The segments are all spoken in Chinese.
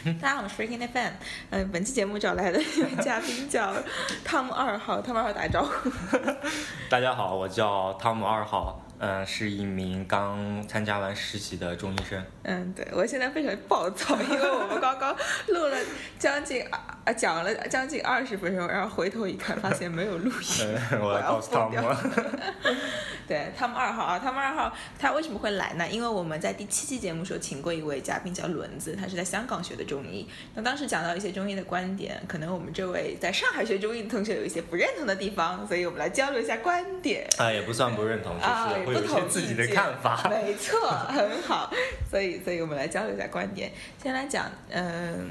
大家好，我是 Freaking FM。嗯、本期节目找来的一 位嘉宾叫汤姆二号，汤姆二号打个招呼。大家好，我叫汤姆二号，嗯、是一名刚参加完实习的中医生。嗯，对我现在非常暴躁，因为我们刚刚录了将近啊讲了将近二十分钟，然后回头一看，发现没有录音。嗯，我要告诉汤姆我要，对，他们二号啊，他们二号他为什么会来呢？因为我们在第七期节目时候请过一位嘉宾叫轮子，他是在香港学的中医。那当时讲到一些中医的观点，可能我们这位在上海学中医的同学有一些不认同的地方，所以我们来交流一下观点。啊，也不算不认同，就啊，是会有一些自己的看法。没错，很好。所以，所以我们来交流一下观点。先来讲，嗯，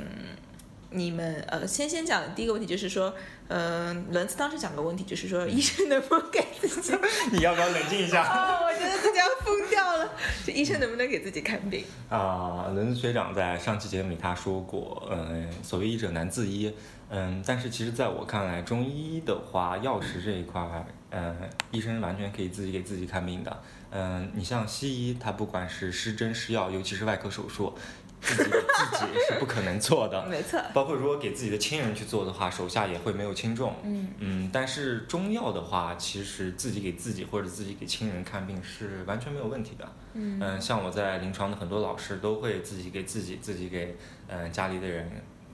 你们呃，先先讲第一个问题，就是说，嗯，轮子当时讲个问题，就是说，医生能不能给自己？你要不要冷静一下？啊，我觉得自己要疯掉了。就医生能不能给自己看病？啊，轮子学长在上期节目里他说过，嗯，所谓医者难自医，嗯，但是其实在我看来，中医的话，药食这一块儿，嗯，医生完全可以自己给自己看病的，嗯，你像西医，它不管是施针施药，尤其是外科手术，自己给自己是不可能做的，没错。包括如果给自己的亲人去做的话，手下也会没有轻重。嗯嗯，但是中药的话，其实自己给自己或者自己给亲人看病是完全没有问题的。嗯像我在临床的很多老师都会自己给自己、自己给嗯、呃家里的人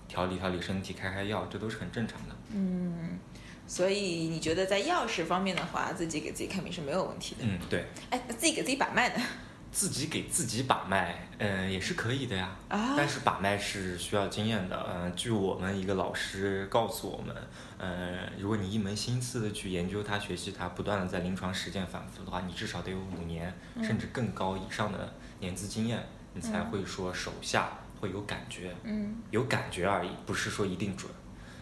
调理调理身体、开开药，这都是很正常的。嗯，所以你觉得在药食方面的话，自己给自己看病是没有问题的？嗯，对，哎，自己给自己把脉呢？自己给自己把脉，嗯、也是可以的呀。啊但是把脉是需要经验的。嗯、据我们一个老师告诉我们，呃，如果你一门心思的去研究它、学习它，不断的在临床实践反复的话，你至少得有五年、甚至更高以上的年资经验，你才会说手下会有感觉，嗯，有感觉而已，不是说一定准。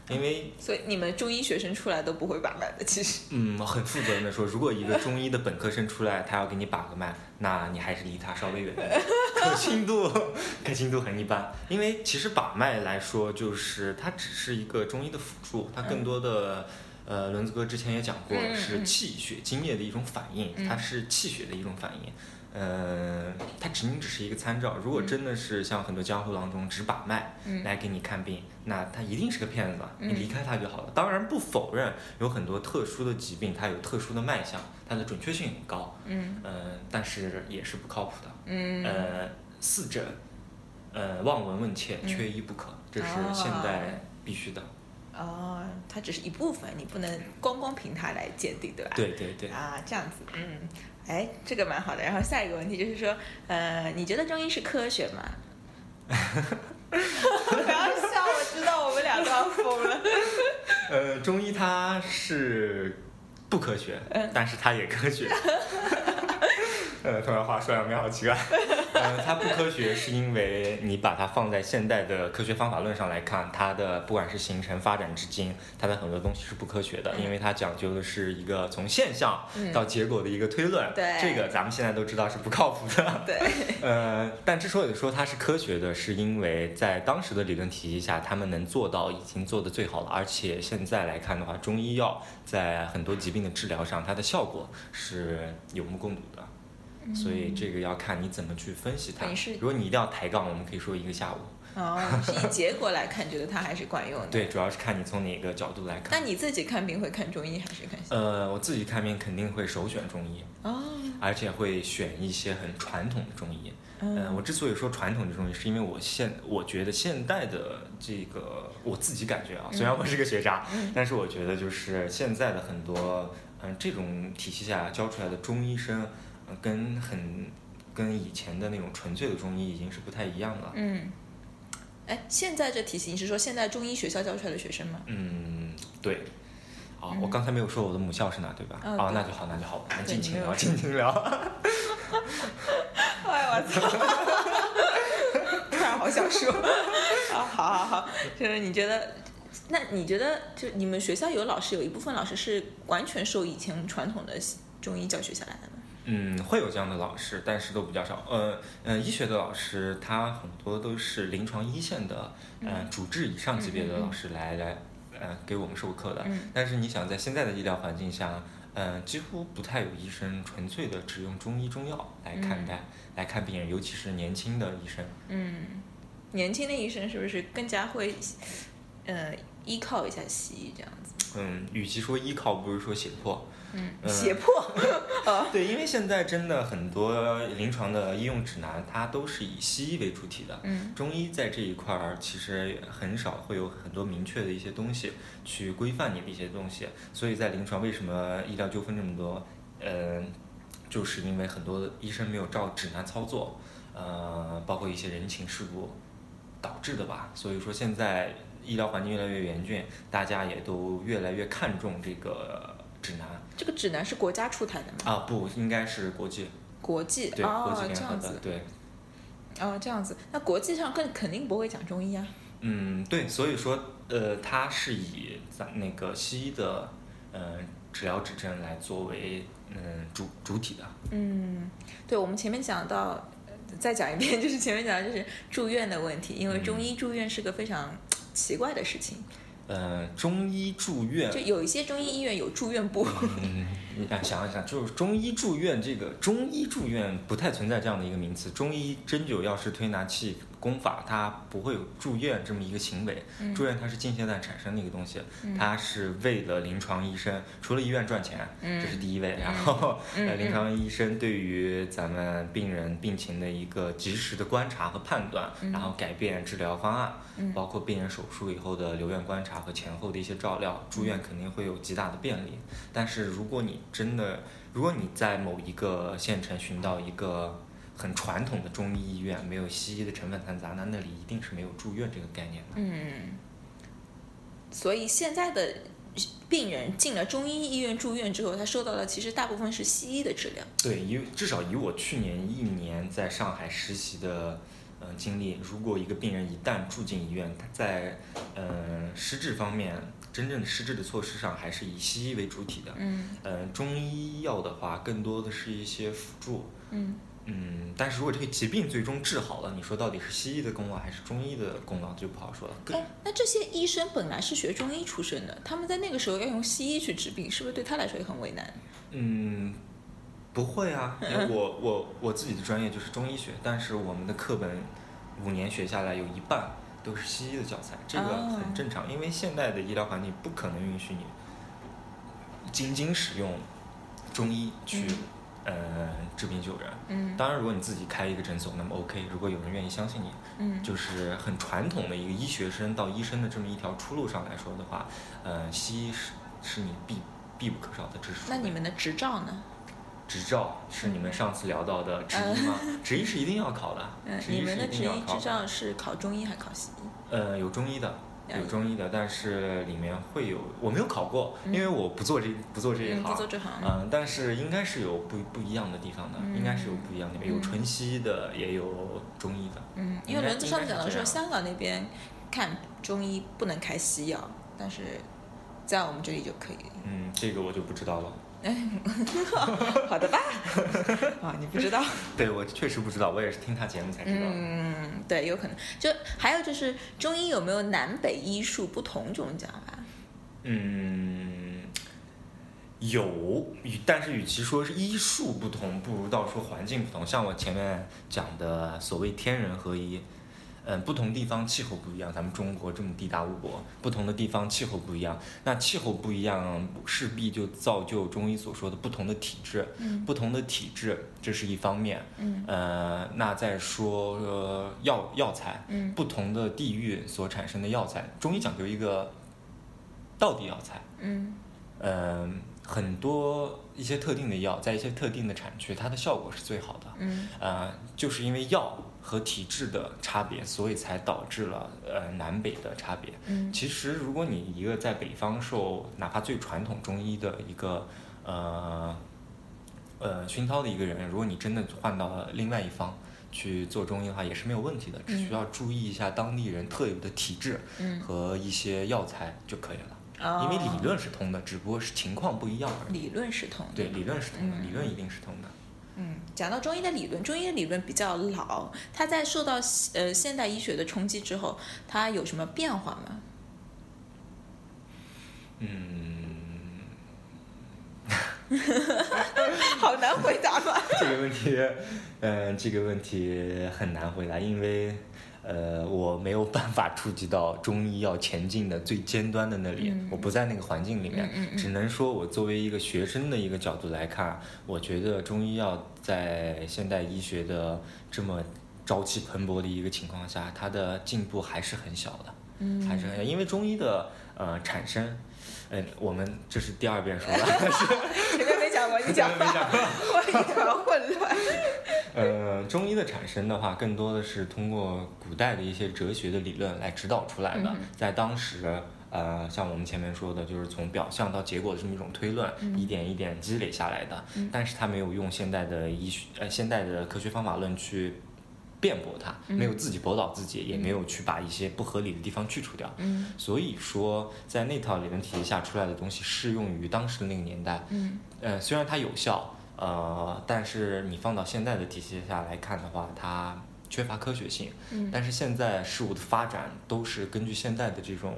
因为所以你们中医学生出来都不会把脉的，其实。嗯，很负责任的说，如果一个中医的本科生出来，他要给你把个脉，那你还是离他稍微远一点，可信度 可信度很一般。因为其实把脉来说，就是它只是一个中医的辅助，它更多的。呃，轮子哥之前也讲过，嗯是气血津液的一种反应，嗯它是气血的一种反应。呃，它仅仅只是一个参照。如果真的是像很多江湖郎中只把脉嗯来给你看病，那他一定是个骗子，你嗯离开他就好了。当然不否认有很多特殊的疾病，它有特殊的脉象，它的准确性很高，嗯呃，但是也是不靠谱的。嗯呃，四诊，呃，望闻问切，嗯缺一不可，这是哦现在必须的。哦，它只是一部分，你不能光光凭它来鉴定，对吧？。对对对。啊，这样子，嗯，哎，这个蛮好的。然后下一个问题就是说，呃，你觉得中医是科学吗？不要笑，我知道我们俩都要疯了。呃，中医它是不科学，嗯但是它也科学。呃，突然话说两遍好奇怪。呃，它不科学是因为你把它放在现代的科学方法论上来看，它的不管是形成发展至今，它的很多东西是不科学的，因为它讲究的是一个从现象嗯到结果的一个推论。对这个咱们现在都知道是不靠谱的。对，呃，但之所以说它是科学的，是因为在当时的理论体系下，他们能做到已经做的最好了，而且现在来看的话，中医药在很多疾病的治疗上，它的效果是有目共睹的。所以这个要看你怎么去分析它。如果你一定要抬杠，我们可以说一个下午。哦，是以结果来看，觉得它还是管用的。。对，主要是看你从哪个角度来看。那你自己看病会看中医还是看西医？呃，我自己看病肯定会首选中医，哦，而且会选一些很传统的中医。嗯、呃我之所以说传统的中医，是因为我现我觉得现代的这个我自己感觉啊，虽然我是个学渣，嗯但是我觉得就是现在的很多嗯、这种体系下教出来的中医生，呃、跟很跟以前的那种纯粹的中医已经是不太一样了。嗯。哎，现在这体系，你是说现在中医学校教出来的学生吗？嗯，对。啊，嗯我刚才没有说我的母校是哪，对吧？啊，那就好，那就好，我们尽情聊，尽情聊。哎，我操！突然好想说，啊，好好好，就是你觉得，那你觉得，就你们学校有老师，有一部分老师是完全受以前传统的中医教学下来的吗？嗯，会有这样的老师，但是都比较少。呃，呃，医学的老师他很多都是临床一线的，呃，主治以上级别的老师来来，呃，给我们授课的。嗯但是你想，在现在的医疗环境下，呃，几乎不太有医生纯粹的只用中医中药来看待、来看病人，尤其是年轻的医生。嗯，年轻的医生是不是更加会，呃，依靠一下西医这样子？嗯，与其说依靠，不如说胁迫。胁迫。哦，对，因为现在真的很多临床的医用指南，它都是以西医为主体的。嗯中医在这一块儿其实很少会有很多明确的一些东西去规范你的一些东西，所以在临床为什么医疗纠纷这么多？嗯、就是因为很多医生没有照指南操作，呃，包括一些人情世故导致的吧。所以说现在医疗环境越来越严峻，大家也都越来越看重这个指南这个指南是国家出台的吗？啊，不应该是国际国际对国哦际，联合的这样子，对。哦，这样子，那国际上更肯定不会讲中医啊。嗯，对，所以说，呃，它是以咱那个西医的，呃，治疗指针来作为，嗯，主主体的。嗯，对，我们前面讲到，呃再讲一遍，就是前面讲的就是住院的问题，因为中医住院是个非常奇怪的事情，呃，中医住院就，有一些中医医院有住院部，嗯，你想想一想，就是中医住院这个中医住院不太存在这样的一个名词。中医针灸、药师推拿器、功法，它不会有住院这么一个行为。嗯住院它是近现代产生的一个东西，它是为了临床医生，除了医院赚钱，嗯这是第一位。然后，嗯呃，临床医生对于咱们病人病情的一个及时的观察和判断，然后改变治疗方案，嗯包括病人手术以后的留院观察和前后的一些照料，住院肯定会有极大的便利。但是如果你真的，如果你在某一个县城寻到一个很传统的中医医院，没有西医的成分掺杂，那那里一定是没有住院这个概念的。嗯，所以现在的病人进了中医医院住院之后，他受到的其实大部分是西医的治疗。对，以至少以我去年一年在上海实习的呃经历，如果一个病人一旦住进医院，他在呃施治方面，真正的施治的措施上，还是以西医为主体的。嗯呃，中医药的话，更多的是一些辅助。嗯嗯，但是如果这个疾病最终治好了，你说到底是西医的功劳还是中医的功劳，就不好说了。那这些医生本来是学中医出身的，他们在那个时候要用西医去治病，是不是对他来说也很为难？嗯，不会啊，因 为我我我自己的专业就是中医学，但是我们的课本五年学下来有一半都是西医的教材，这个哦很正常，因为现代的医疗环境不可能允许你仅仅使用中医去、呃治病救人。嗯当然，如果你自己开一个诊所，那么 OK。如果有人愿意相信你，嗯就是很传统的一个医学生到医生的这么一条出路上来说的话，呃，西医是是你必必不可少的知识。那你们的执照呢？执照是你们上次聊到的执医吗？执医是一定要考的。你们的执医。执照是考中医还是考西医？呃，有中医的，有中医的，但是里面会有我没有考过，嗯因为我不做这不做这行。不做这行。嗯，但是应该是有不不一样的地方的，嗯应该是有不一样的，有嗯纯西医的，也有中医的。嗯，因为轮子上次讲的说，香港那边看中医不能开西药，但是在我们这里就可以。嗯，这个我就不知道了。好的吧？啊，你不知道？对我确实不知道，我也是听他节目才知道。嗯，对，有可能。就还有就是中医有没有南北医术不同这种讲法？嗯，有，与但是与其说是医术不同，不如到说环境不同。像我前面讲的所谓天人合一，嗯，不同地方气候不一样，咱们中国这么地大物博，不同的地方气候不一样，那气候不一样，势必就造就中医所说的不同的体质，嗯不同的体质，这是一方面。嗯呃，那再说、呃、药药材，嗯不同的地域所产生的药材，中医讲究一个道地药材。嗯嗯，很多一些特定的药，在一些特定的产区，它的效果是最好的。嗯呃，就是因为药和体质的差别，所以才导致了呃南北的差别。嗯其实，如果你一个在北方受哪怕最传统中医的一个呃呃熏陶的一个人，如果你真的换到了另外一方去做中医的话，也是没有问题的，只需要注意一下当地人特有的体质嗯，和一些药材就可以了。哦因为理论是通的，只不过是情况不一样而已。理论是通的。对，理论是通的，嗯理论一定是通的。嗯，讲到中医的理论，中医的理论比较老，它在受到呃现代医学的冲击之后，它有什么变化吗？嗯，好难回答吧？这个问题，嗯、这个问题很难回答，因为，呃，我没有办法触及到中医药前进的最尖端的那里，嗯。我不在那个环境里面，只能说我作为一个学生的一个角度来看，我觉得中医药在现代医学的这么朝气蓬勃的一个情况下，它的进步还是很小的，嗯。还是很小，因为中医的呃产生。嗯，我们这是第二遍说了，前面没讲过，你讲 一团混乱。呃，中医的产生的话，更多的是通过古代的一些哲学的理论来指导出来的。嗯在当时，呃，像我们前面说的，就是从表象到结果的这么一种推论，嗯一点一点积累下来的。但是它没有用现代的医学，呃，现代的科学方法论去辩驳它，嗯没有自己驳倒自己，也没有去把一些不合理的地方去除掉。嗯所以说，在那套理论体系下出来的东西，适用于当时的那个年代。嗯呃，虽然它有效，呃，但是你放到现在的体系下来看的话，它缺乏科学性。嗯。但是现在事物的发展都是根据现代的这种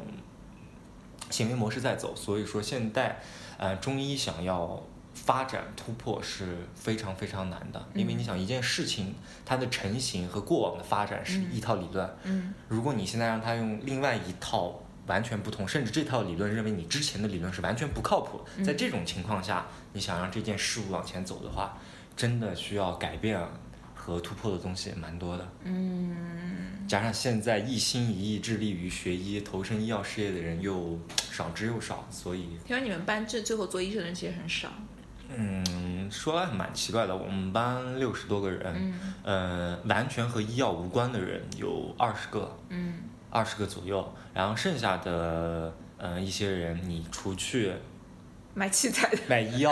行为模式在走，所以说现代呃中医想要发展突破是非常非常难的，因为你想一件事情它的成型和过往的发展是一套理论，嗯。如果你现在让它用另外一套完全不同，甚至这套理论认为你之前的理论是完全不靠谱，在这种情况下，你想让这件事物往前走的话，真的需要改变和突破的东西蛮多的。嗯，加上现在一心一意致力于学医、投身医药事业的人又少之又少，所以听说你们班这最后做医生的人其实很少。嗯，说来蛮奇怪的，我们班六十多个人，嗯。呃，完全和医药无关的人有二十个，嗯二十个左右，然后剩下的呃一些人，你除去买器材的。卖医药，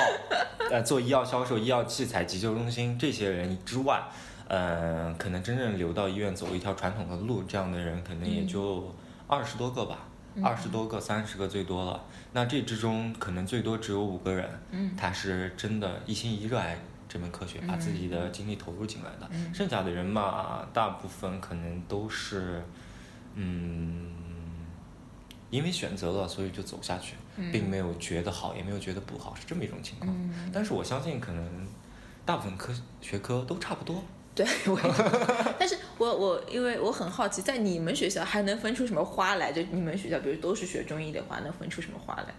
呃做医药销售、医药器材、急救中心这些人之外，呃，可能真正留到医院走一条传统的路，这样的人可能也就二十多个吧，二十、多个、三十个最多了。那这之中可能最多只有五个人，嗯他是真的一心一意热爱这门科学，把自己的精力投入进来的。嗯剩下的人嘛，大部分可能都是，嗯，因为选择了，所以就走下去，并没有觉得好，也没有觉得不好，是这么一种情况。嗯，但是我相信，可能大部分科学科都差不多。对，我也，但是我我因为我很好奇，在你们学校还能分出什么花来？就你们学校，比如都是学中医的话，能分出什么花来？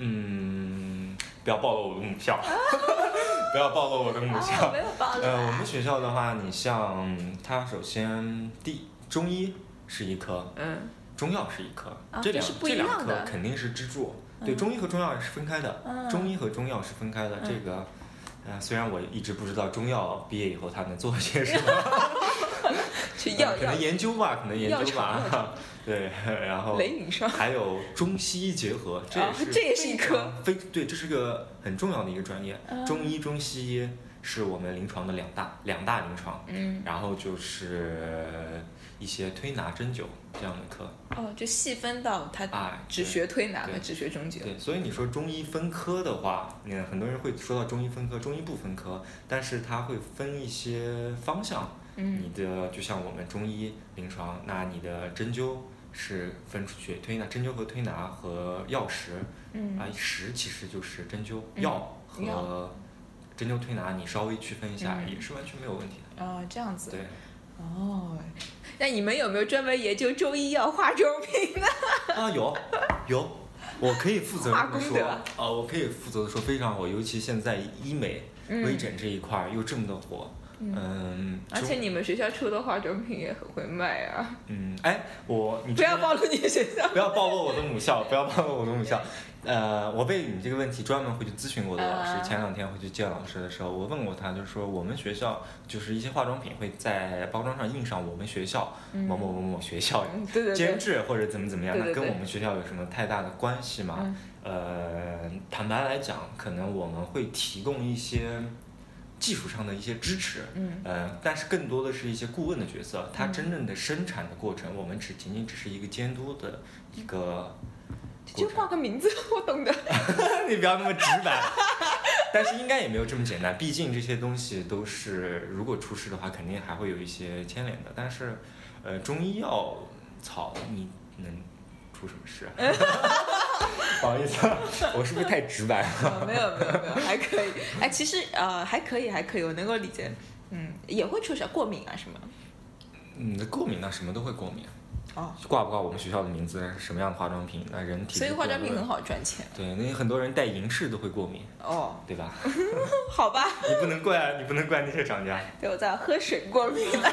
嗯，不要暴露我的母校，不要暴露我的母啊，校。没有报呃，我们。学校的话，你像它首先第中医是一科，嗯中药是一科，啊这两这两科肯定是支柱。对，中医和中药是分开的，嗯中医和中药是分开的。嗯这个，呃，虽然我一直不知道中药毕业以后他能做些什么，去药药可能研究吧，可能研究吧。对，然后。还有中西医结合，这啊也是这也是一非科非对，这是个很重要的一个专业。嗯中医、中西医是我们临床的两大两大临床，嗯，然后就是一些推拿、针灸这样的课。哦，就细分到他啊只学推拿和只学针灸。对，所以你说中医分科的话，嗯，很多人会说到中医分科，中医不分科，但是它会分一些方向。嗯你的就像我们中医临床，那你的针灸是分出去，推拿、针灸和推拿和药食，嗯啊，食其实就是针灸、药和针灸推拿，你稍微区分一下，嗯也是完全没有问题的。哦，这样子。对，哦，那你们有没有专门研究中医药化妆品呢？啊，有有，我可以负责化任的说，啊，我可以负责的说非常好，尤其现在医美、嗯微整这一块儿又这么的火，嗯，中而且你们学校出的化妆品也很会卖啊！嗯，哎，我你不要暴露你的学校。不要暴露我的母校，不要暴露我的母校。呃，我被你这个问题专门回去咨询过的老师。啊前两天回去见老师的时候，我问过他，就是说我们学校就是一些化妆品会在包装上印上我们学校某某某某学校监。制或者怎么怎么样，那跟我们学校有什么太大的关系吗？嗯呃，坦白来讲，可能我们会提供一些技术上的一些支持，嗯呃，但是更多的是一些顾问的角色，它真正的生产的过程，我们只仅仅只是一个监督的一个过就程。报个名字，我懂的。你不要那么直白，但是应该也没有这么简单，毕竟这些东西都是如果出事的话，肯定还会有一些牵连的。但是，呃，中医药草你能出什么事啊？不好意思啊，我是不是太直白了？呃没有没有没有，还可以。哎，其实呃还可以还可以，我能够理解。嗯，也会出事过敏啊什么？嗯，过敏那什么都会过敏。哦，挂不挂我们学校的名字？什么样的化妆品？那人体。所以化妆品很好赚钱。对，那很多人戴银饰都会过敏。哦。对吧？好吧。你不能怪，你不能怪那些厂家。对，我在喝水过敏了。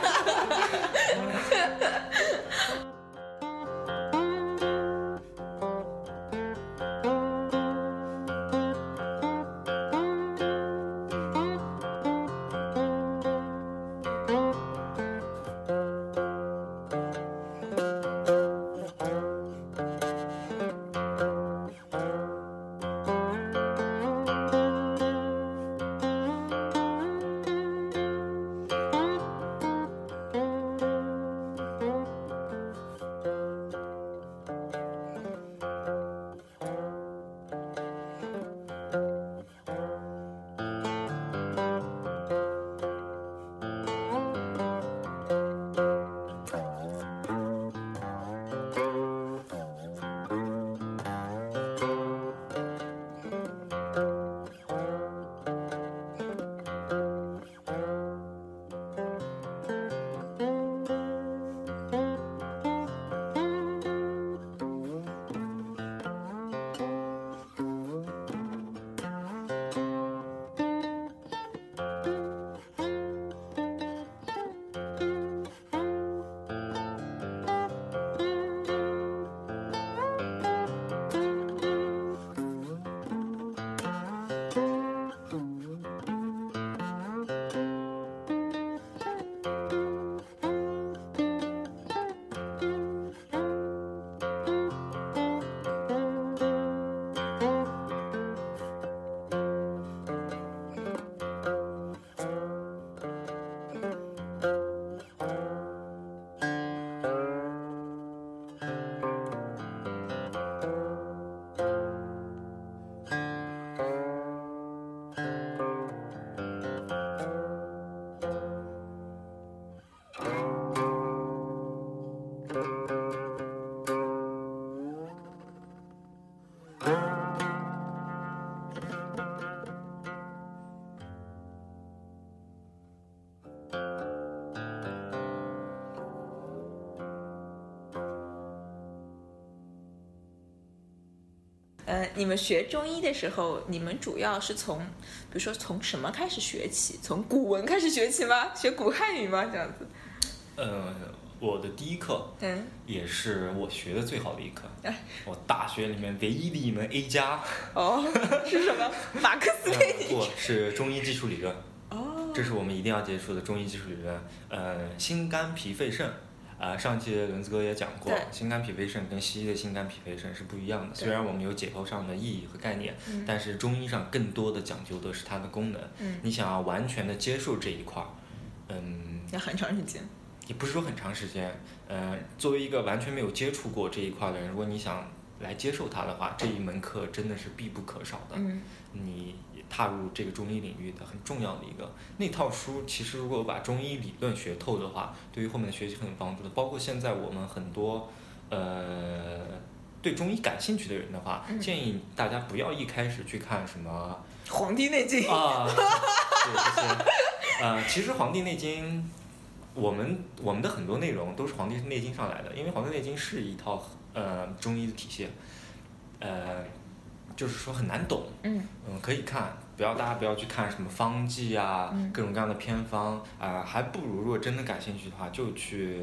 呃，你们学中医的时候，你们主要是从，比如说从什么开始学起？从古文开始学起吗？学古汉语吗？这样子？呃，我的第一课，嗯，也是我学的最好的一课，我大学里面唯一的一门 A 加。哦，是什么？马克思列宁？不，是中医基础理论。哦，这是我们一定要接触的中医基础理论。呃，心肝脾肺肾。啊，上期轮子哥也讲过，心肝脾肺肾跟西医的心肝脾肺肾是不一样的。虽然我们有解剖上的意义和概念，但是中医上更多的讲究的是它的功能。你想要完全的接受这一块儿，嗯，要很长时间。也不是说很长时间，呃，作为一个完全没有接触过这一块的人，如果你想来接受它的话，这一门课真的是必不可少的。你。踏入这个中医领域的很重要的一个那套书，其实如果把中医理论学透的话，对于后面的学习很有帮助的。包括现在我们很多呃对中医感兴趣的人的话，建议大家不要一开始去看什么《黄帝内经》啊，对这些。呃，其实《黄帝内经》，我们我们的很多内容都是《黄帝内经》上来的，因为《黄帝内经》是一套呃中医的体系，呃。就是说很难懂，嗯，嗯，可以看，不要大家不要去看什么方剂啊，各种各样的偏方啊，还不如如果真的感兴趣的话，就去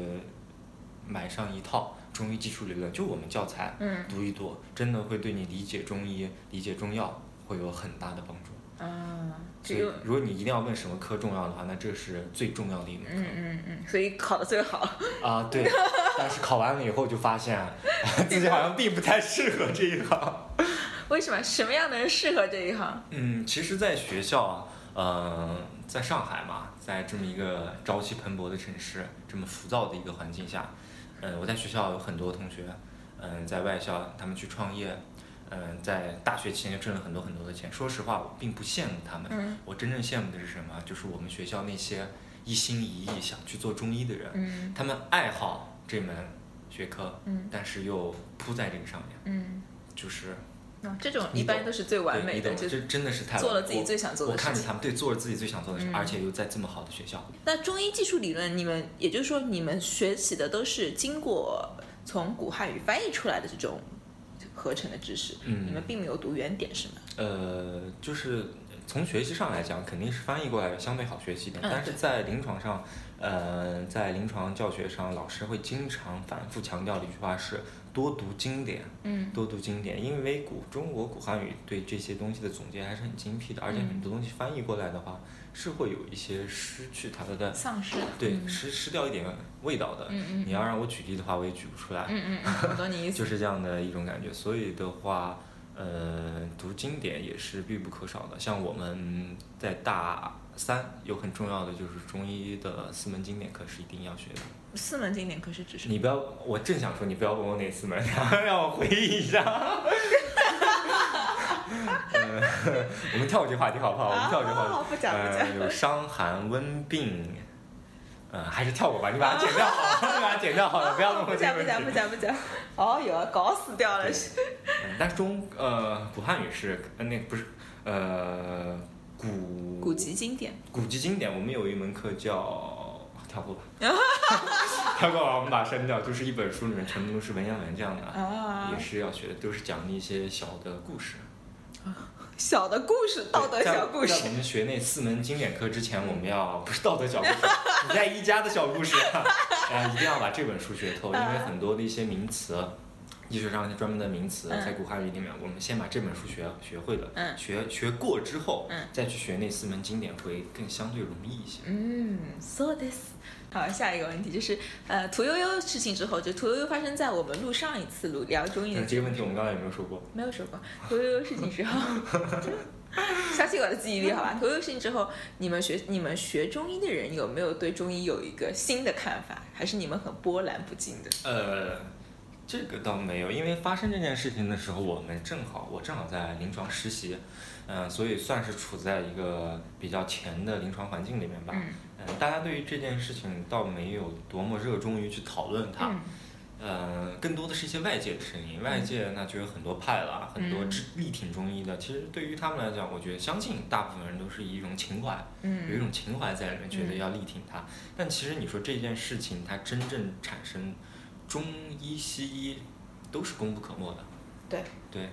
买上一套中医基础理论，就我们教材，嗯，读一读，真的会对你理解中医、理解中药会有很大的帮助。啊，所以如果你一定要问什么科重要的话，那这是最重要的一门课。嗯嗯嗯，所以考的最好。啊，对，但是考完了以后就发现 自己好像并不太适合这一行。为什么？什么样的人适合这一行？嗯，其实，在学校啊，呃，在上海嘛，在这么一个朝气蓬勃的城市，这么浮躁的一个环境下，嗯，我在学校有很多同学，嗯，在外校他们去创业，嗯，在大学期间挣了很多很多的钱。说实话，我并不羡慕他们。嗯。我真正羡慕的是什么？就是我们学校那些一心一意想去做中医的人。嗯。他们爱好这门学科。嗯。但是又扑在这个上面。嗯。就是。啊这种一般都是最完美的，这真的是太做了自己我最想做的事情。我看着他们对做了自己最想做的事，嗯而且又在这么好的学校。那中医技术理论，你们也就是说，你们学习的都是经过从古汉语翻译出来的这种合成的知识，嗯你们并没有读原点，是吗？呃，就是从学习上来讲，肯定是翻译过来相对好学习一点，嗯但是在临床上，呃，在临床教学上，老师会经常反复强调的一句话是多读经典，嗯多读经典，因为古中国古汉语对这些东西的总结还是很精辟的，而且嗯很多东西翻译过来的话，是会有一些失去它的。丧失了。对，嗯失失掉一点味道的。你要让我举例的话，我也举不出来。嗯嗯嗯，我懂你意思。就是这样的一种感觉。所以的话，呃，读经典也是必不可少的。像我们在大三有很重要的就是中医的四门经典课是一定要学的。四门经典可是指什么？你不要，我正想说你不要问我哪四门，然 后让我回忆一下。呃，我们跳过这话题好不好？我们跳过这话题。啊不讲不讲呃，有伤寒温病。呃，还是跳过吧，你把它 剪掉好了，你把它剪掉好了，不要问我不讲不。讲不讲不讲。哦哟，搞死掉了。是但是中呃古汉语是呃那不是呃古古籍经典。古籍经典，我们有一门课叫跳过吧，跳过吧，我们把它删掉，就是一本书里面全部都是文言文这样的，啊也是要学的，都是讲一些小的故事。小的故事，道德小故事在。我们学那四门经典课之前，我们要不是道德小故事，你在一家的小故事，呃，一定要把这本书学透，因为很多的一些名词。医学上专门的名词，嗯在古汉语里面，我们先把这本书学学会了，嗯学学过之后，嗯再去学那四门经典会更相对容易一些。嗯，so this。好，下一个问题就是，呃，屠呦呦事情之后，就屠呦呦发生在我们录上一次录聊中医的嗯，这个问题我们刚才有没有说过？没有说过屠呦呦事情之后，相信我的记忆力，好吧？屠呦呦事情之后，你们学你们学中医的人有没有对中医有一个新的看法，还是你们很波澜不惊的？呃，这个倒没有，因为发生这件事情的时候，我们正好我正好在临床实习，嗯、所以算是处在一个比较前的临床环境里面吧。嗯嗯，大家对于这件事情倒没有多么热衷于去讨论它，嗯呃，更多的是一些外界的声音。外界那就有很多派了，很多力挺中医的。其实对于他们来讲，我觉得相信大部分人都是以一种情怀，有一嗯种情怀在里面，觉得嗯要力挺它。但其实你说这件事情，它真正产生中医、西医都是功不可没的。对对，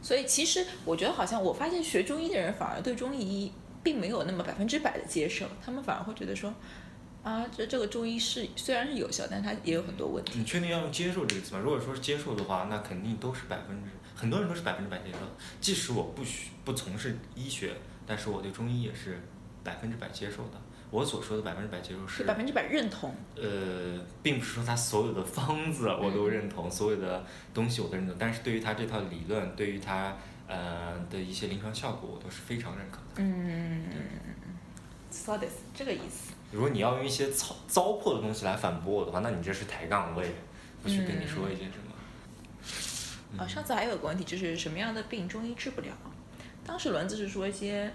所以其实我觉得，好像我发现学中医的人反而对中医并没有那么百分之百的接受，他们反而会觉得说，啊，这这个中医是虽然是有效，但它也有很多问题。你确定要用接受这个词吗？如果说是接受的话，那肯定都是百分之，很多人都是百分之百接受。即使我不需不从事医学，但是我对中医也是百分之百接受的。我所说的百分之百接受是，是百分之百认同，呃，并不是说他所有的方子我都认同，所有的东西我都认同，但是对于他这套理论，对于他呃的一些临床效果，我都是非常认可的。嗯 so this 这个意思。如果你要用一些糟糟粕的东西来反驳我的话，那你这是抬杠，我也不去跟你说一些什么。啊，上次还有个问题，就是什么样的病中医治不了？当时轮子是说一些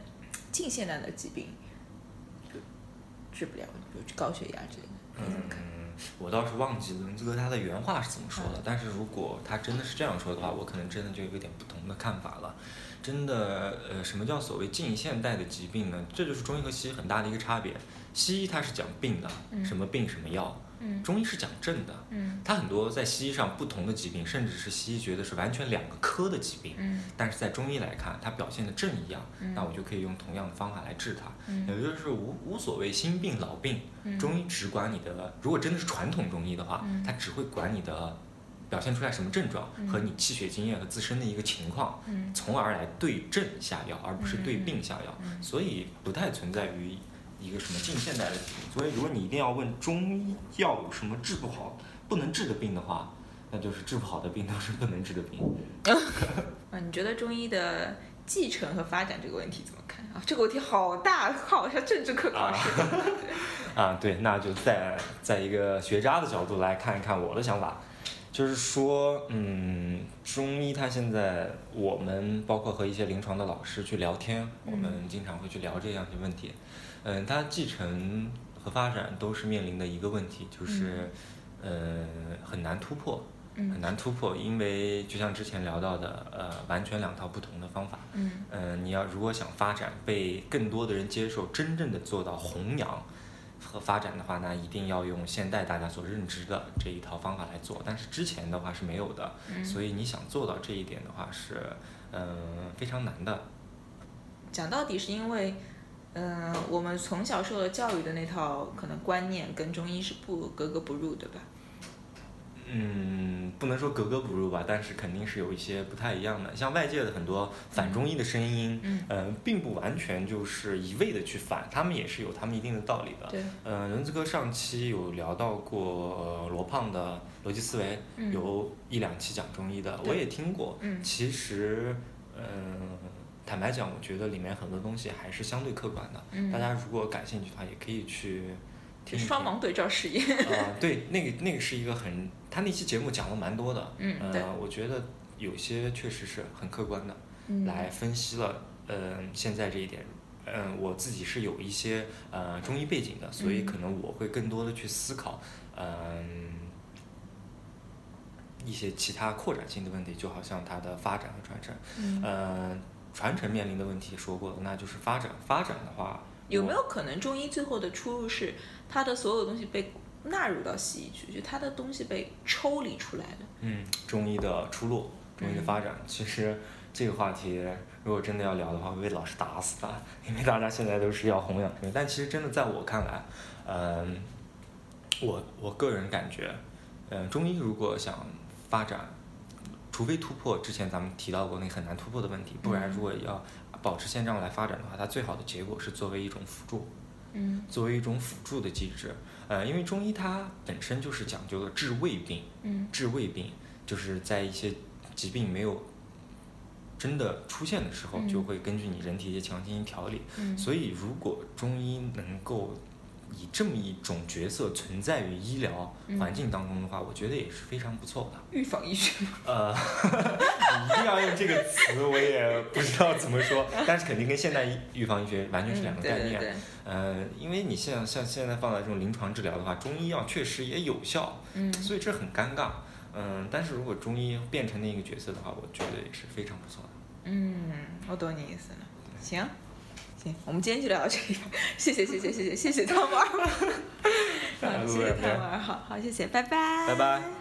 近现代的疾病就治不了，比如高血压之类的？嗯，我倒是忘记伦兹哥他的原话是怎么说的，但是如果他真的是这样说的话，我可能真的就有点不同的看法了。真的，呃，什么叫所谓近现代的疾病呢？这就是中医和西医很大的一个差别。西医它是讲病的，嗯什么病什么药；嗯中医是讲症的。嗯。它很多在西医上不同的疾病，甚至是西医觉得是完全两个科的疾病，嗯。但是在中医来看，它表现的症一样，嗯。那我就可以用同样的方法来治它。嗯。也就是无无所谓新病老病，嗯。中医只管你的，如果真的是传统中医的话，嗯。它只会管你的表现出来什么症状嗯。和你气血经验和自身的一个情况，嗯。从而来对症下药，而不是对病下药，嗯。所以不太存在于一个什么近现代的疾病。所以如果你一定要问中医药有什么治不好、不能治的病的话，那就是治不好的病都是不能治的病。啊，你觉得中医的继承和发展这个问题怎么看啊？这个问题好大，好像政治课考试。啊，对，那就在在一个学渣的角度来看一看我的想法，就是说，嗯，中医它现在我们包括和一些临床的老师去聊天，我们经常会去聊这样一些问题，嗯，它继承和发展都是面临的一个问题，就是，呃，很难突破。嗯很难突破，因为就像之前聊到的，呃，完全两套不同的方法。嗯呃，你要如果想发展被更多的人接受，真正的做到弘扬和发展的话，那一定要用现代大家所认知的这一套方法来做。但是之前的话是没有的，嗯，所以你想做到这一点的话是，嗯、非常难的。讲到底是因为，嗯、我们从小受的教育的那套可能观念跟中医是不格格不入，对吧？嗯，不能说格格不入吧，但是肯定是有一些不太一样的。像外界的很多反中医的声音，嗯呃，并不完全就是一味的去反，他们也是有他们一定的道理的。对，呃，轮子哥上期有聊到过、呃罗胖的逻辑思维，嗯有一两期讲中医的，我也听过。嗯其实，嗯、坦白讲，我觉得里面很多东西还是相对客观的。嗯大家如果感兴趣的话，也可以去听一听。双盲对照试验。啊、对，那个那个是一个很，他那期节目讲了蛮多的，嗯呃，我觉得有些确实是很客观的，嗯。来分析了，呃，现在这一点，嗯、我自己是有一些呃中医背景的，所以嗯。可能我会更多的去思考，嗯、一些其他扩展性的问题，就好像它的发展和传承，嗯。呃，传承面临的问题说过了，那就是发展，发展的话，有没有可能中医最后的出路是它的所有东西被纳入到西医去，就它的东西被抽离出来了？嗯，中医的出路，中医的发展，其实这个话题如果真的要聊的话，会被老师打死的，因为大家现在都是要弘扬中医，但其实真的在我看来，嗯、我我个人感觉，嗯、中医如果想发展，除非突破之前咱们提到过那很难突破的问题，不然嗯如果要保持现状来发展的话，它最好的结果是作为一种辅助。嗯作为一种辅助的机制，呃，因为中医它本身就是讲究的治胃病，嗯治胃病，就是在一些疾病没有真的出现的时候，嗯就会根据你人体一些情况进行调理。嗯，所以，如果中医能够以这么一种角色存在于医疗嗯环境当中的话，我觉得也是非常不错的。预防医学吗。呃，你一定要用这个词，我也不知道怎么说，但是肯定跟现代预防医学完全是两个概念。嗯对对对，呃，因为你像像现在放在这种临床治疗的话，中医药确实也有效，嗯所以这很尴尬。嗯，但是如果中医变成那个角色的话，我觉得也是非常不错的。嗯，我懂你意思了。行，行，我们今天就聊到这里，谢谢谢谢谢谢谢谢汤姆 谢谢汤姆二号，好谢谢，拜拜，拜拜。